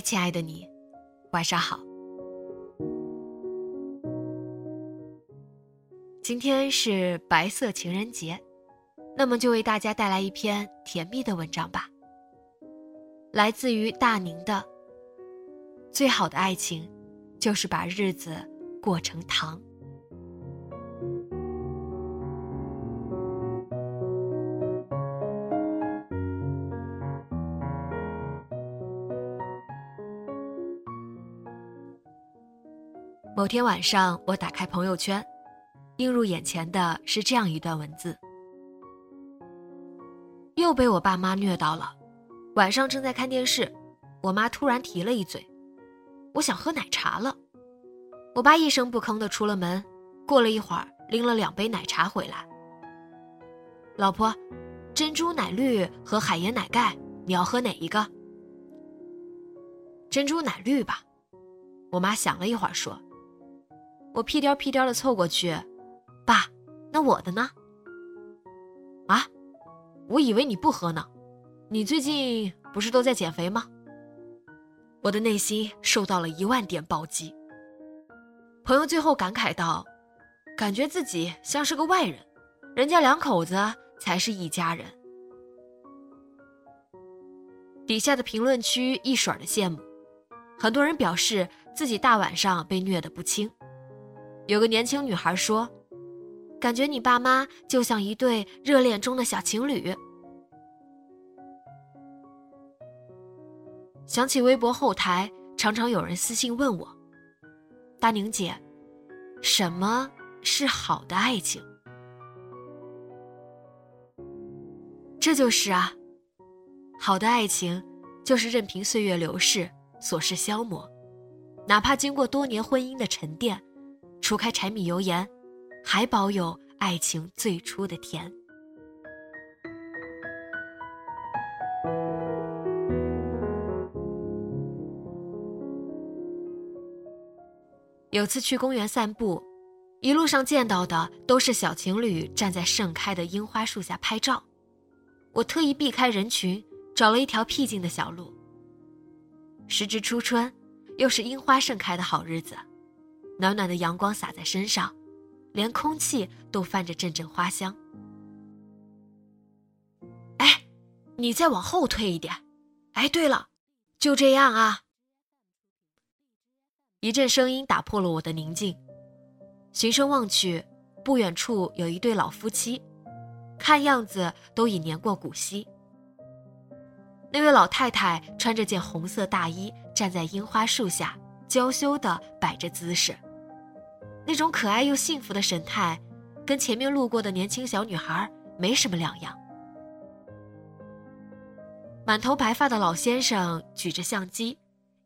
亲爱的你，晚上好。今天是白色情人节，那么就为大家带来一篇甜蜜的文章吧。来自于大宁的《最好的爱情，就是把日子过成糖》。某天晚上，我打开朋友圈，映入眼前的是这样一段文字：又被我爸妈虐到了。晚上正在看电视，我妈突然提了一嘴：“我想喝奶茶了。”我爸一声不吭的出了门，过了一会儿，拎了两杯奶茶回来。老婆，珍珠奶绿和海盐奶盖，你要喝哪一个？珍珠奶绿吧。我妈想了一会儿说。我屁颠屁颠的凑过去，爸，那我的呢？啊，我以为你不喝呢，你最近不是都在减肥吗？我的内心受到了一万点暴击。朋友最后感慨道：“感觉自己像是个外人，人家两口子才是一家人。”底下的评论区一水的羡慕，很多人表示自己大晚上被虐得不轻。有个年轻女孩说：“感觉你爸妈就像一对热恋中的小情侣。”想起微博后台常常有人私信问我：“大宁姐，什么是好的爱情？”这就是啊，好的爱情就是任凭岁月流逝，琐事消磨，哪怕经过多年婚姻的沉淀。除开柴米油盐，还保有爱情最初的甜。有次去公园散步，一路上见到的都是小情侣站在盛开的樱花树下拍照。我特意避开人群，找了一条僻静的小路。时值初春，又是樱花盛开的好日子。暖暖的阳光洒在身上，连空气都泛着阵阵花香。哎，你再往后退一点。哎，对了，就这样啊。一阵声音打破了我的宁静，循声望去，不远处有一对老夫妻，看样子都已年过古稀。那位老太太穿着件红色大衣，站在樱花树下，娇羞的摆着姿势。那种可爱又幸福的神态，跟前面路过的年轻小女孩没什么两样。满头白发的老先生举着相机，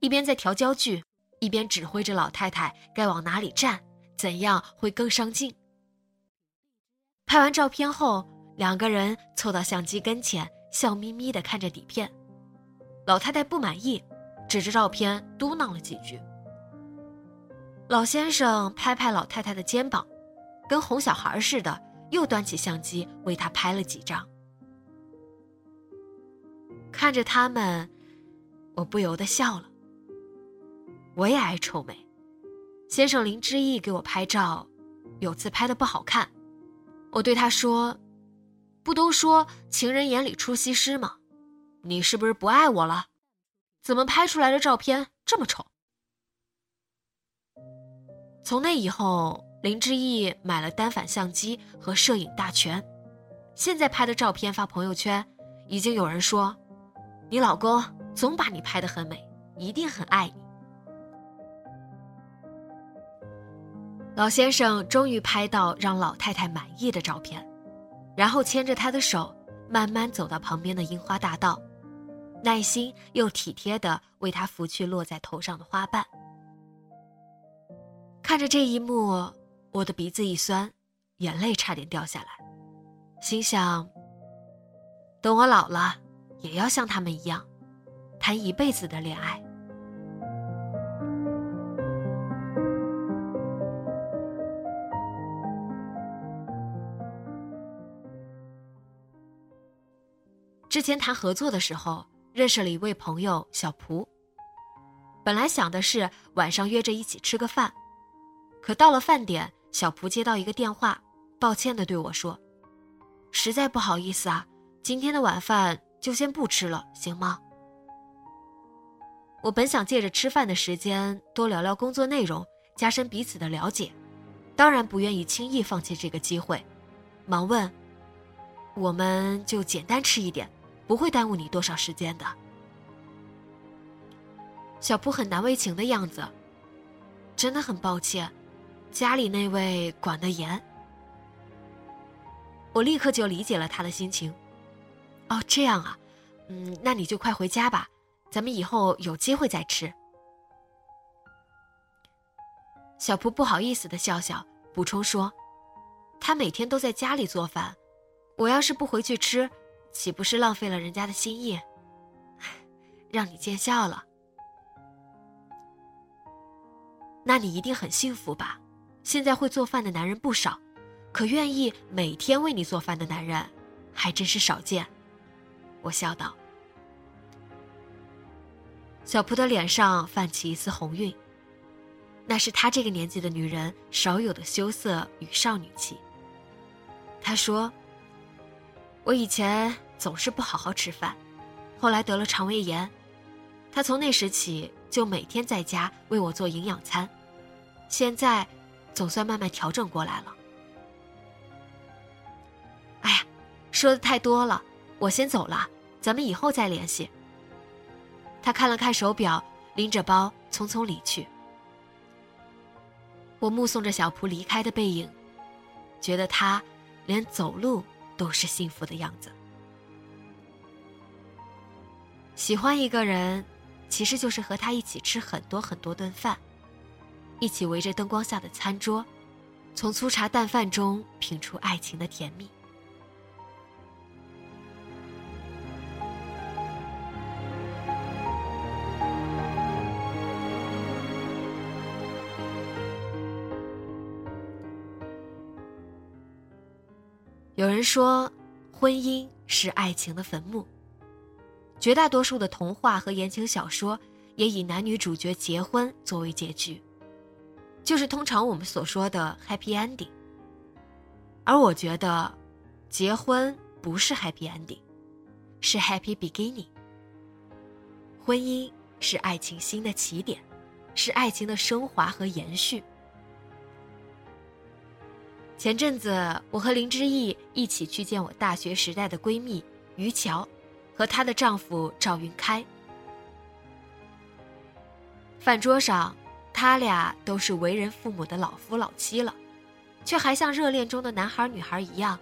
一边在调焦距，一边指挥着老太太该往哪里站，怎样会更上镜。拍完照片后，两个人凑到相机跟前，笑眯眯地看着底片。老太太不满意，指着照片嘟囔了几句。老先生拍拍老太太的肩膀，跟哄小孩似的，又端起相机为她拍了几张。看着他们，我不由得笑了。我也爱臭美，先生林之义给我拍照，有次拍的不好看，我对他说：“不都说情人眼里出西施吗？你是不是不爱我了？怎么拍出来的照片这么丑？从那以后，林志毅买了单反相机和摄影大全，现在拍的照片发朋友圈，已经有人说：“你老公总把你拍得很美，一定很爱你。”老先生终于拍到让老太太满意的照片，然后牵着她的手，慢慢走到旁边的樱花大道，耐心又体贴地为她拂去落在头上的花瓣。看着这一幕，我的鼻子一酸，眼泪差点掉下来，心想：等我老了，也要像他们一样，谈一辈子的恋爱。之前谈合作的时候，认识了一位朋友小蒲。本来想的是晚上约着一起吃个饭，可到了饭点，小蒲接到一个电话，抱歉的对我说：“实在不好意思啊，今天的晚饭就先不吃了，行吗？”我本想借着吃饭的时间多聊聊工作内容，加深彼此的了解，当然不愿意轻易放弃这个机会，忙问：“我们就简单吃一点。”不会耽误你多少时间的。小蒲很难为情的样子，真的很抱歉，家里那位管得严。我立刻就理解了他的心情。哦，这样啊，嗯，那你就快回家吧，咱们以后有机会再吃。小蒲不好意思的笑笑，补充说：“他每天都在家里做饭，我要是不回去吃。”岂不是浪费了人家的心意？让你见笑了。那你一定很幸福吧？现在会做饭的男人不少，可愿意每天为你做饭的男人，还真是少见。我笑道。小蒲的脸上泛起一丝红晕，那是她这个年纪的女人少有的羞涩与少女气。她说。我以前总是不好好吃饭，后来得了肠胃炎，他从那时起就每天在家为我做营养餐，现在总算慢慢调整过来了。哎呀，说的太多了，我先走了，咱们以后再联系。他看了看手表，拎着包匆匆离去。我目送着小蒲离开的背影，觉得他连走路。都是幸福的样子。喜欢一个人，其实就是和他一起吃很多很多顿饭，一起围着灯光下的餐桌，从粗茶淡饭中品出爱情的甜蜜。有人说，婚姻是爱情的坟墓。绝大多数的童话和言情小说也以男女主角结婚作为结局，就是通常我们所说的 happy ending。而我觉得，结婚不是 happy ending，是 happy beginning。婚姻是爱情新的起点，是爱情的升华和延续。前阵子，我和林之毅一起去见我大学时代的闺蜜于乔，和她的丈夫赵云开。饭桌上，他俩都是为人父母的老夫老妻了，却还像热恋中的男孩女孩一样，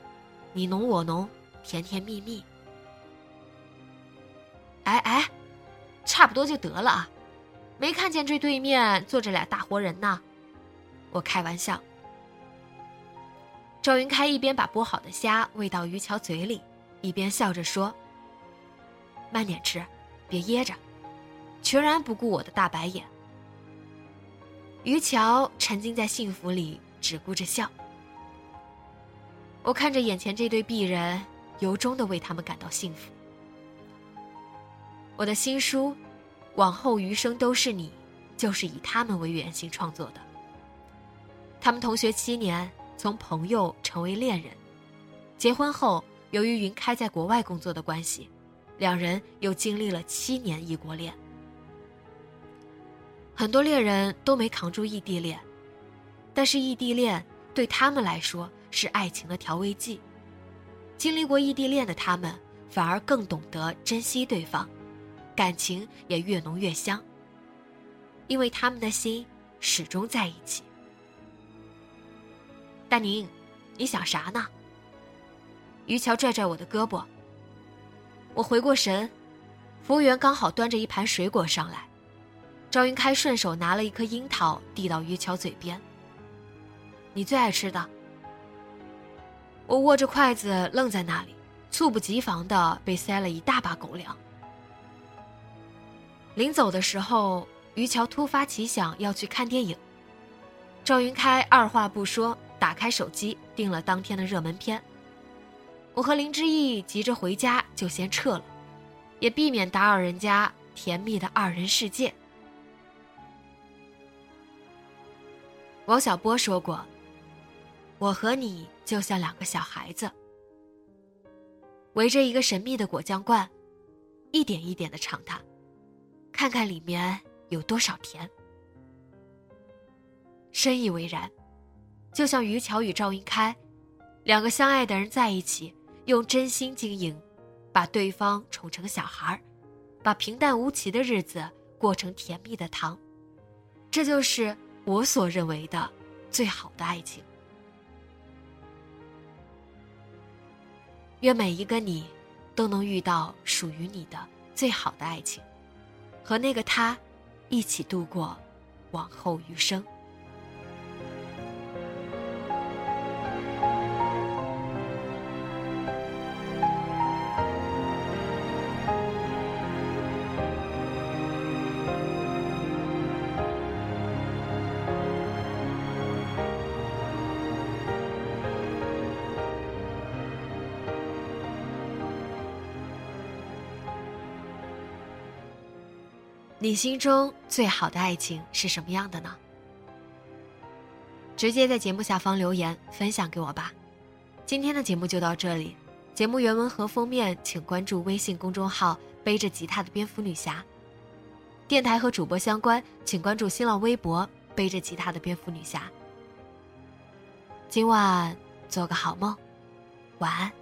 你侬我侬，甜甜蜜蜜。哎哎，差不多就得了啊，没看见这对面坐着俩大活人呢？我开玩笑。赵云开一边把剥好的虾喂到于桥嘴里，一边笑着说：“慢点吃，别噎着。”全然不顾我的大白眼。于桥沉浸在幸福里，只顾着笑。我看着眼前这对璧人，由衷的为他们感到幸福。我的新书《往后余生都是你》，就是以他们为原型创作的。他们同学七年。从朋友成为恋人，结婚后，由于云开在国外工作的关系，两人又经历了七年异国恋。很多恋人都没扛住异地恋，但是异地恋对他们来说是爱情的调味剂。经历过异地恋的他们，反而更懂得珍惜对方，感情也越浓越香。因为他们的心始终在一起。大宁，你想啥呢？于桥拽拽我的胳膊。我回过神，服务员刚好端着一盘水果上来。赵云开顺手拿了一颗樱桃递到于桥嘴边。你最爱吃的。我握着筷子愣在那里，猝不及防的被塞了一大把狗粮。临走的时候，于桥突发奇想要去看电影。赵云开二话不说，打开手机订了当天的热门片。我和林之意急着回家，就先撤了，也避免打扰人家甜蜜的二人世界。王小波说过：“我和你就像两个小孩子，围着一个神秘的果酱罐，一点一点的尝它，看看里面有多少甜。”深以为然，就像于桥与赵云开，两个相爱的人在一起，用真心经营，把对方宠成小孩把平淡无奇的日子过成甜蜜的糖，这就是。我所认为的最好的爱情，愿每一个你都能遇到属于你的最好的爱情，和那个他一起度过往后余生。你心中最好的爱情是什么样的呢？直接在节目下方留言分享给我吧。今天的节目就到这里，节目原文和封面请关注微信公众号“背着吉他的蝙蝠女侠”。电台和主播相关，请关注新浪微博“背着吉他的蝙蝠女侠”。今晚做个好梦，晚安。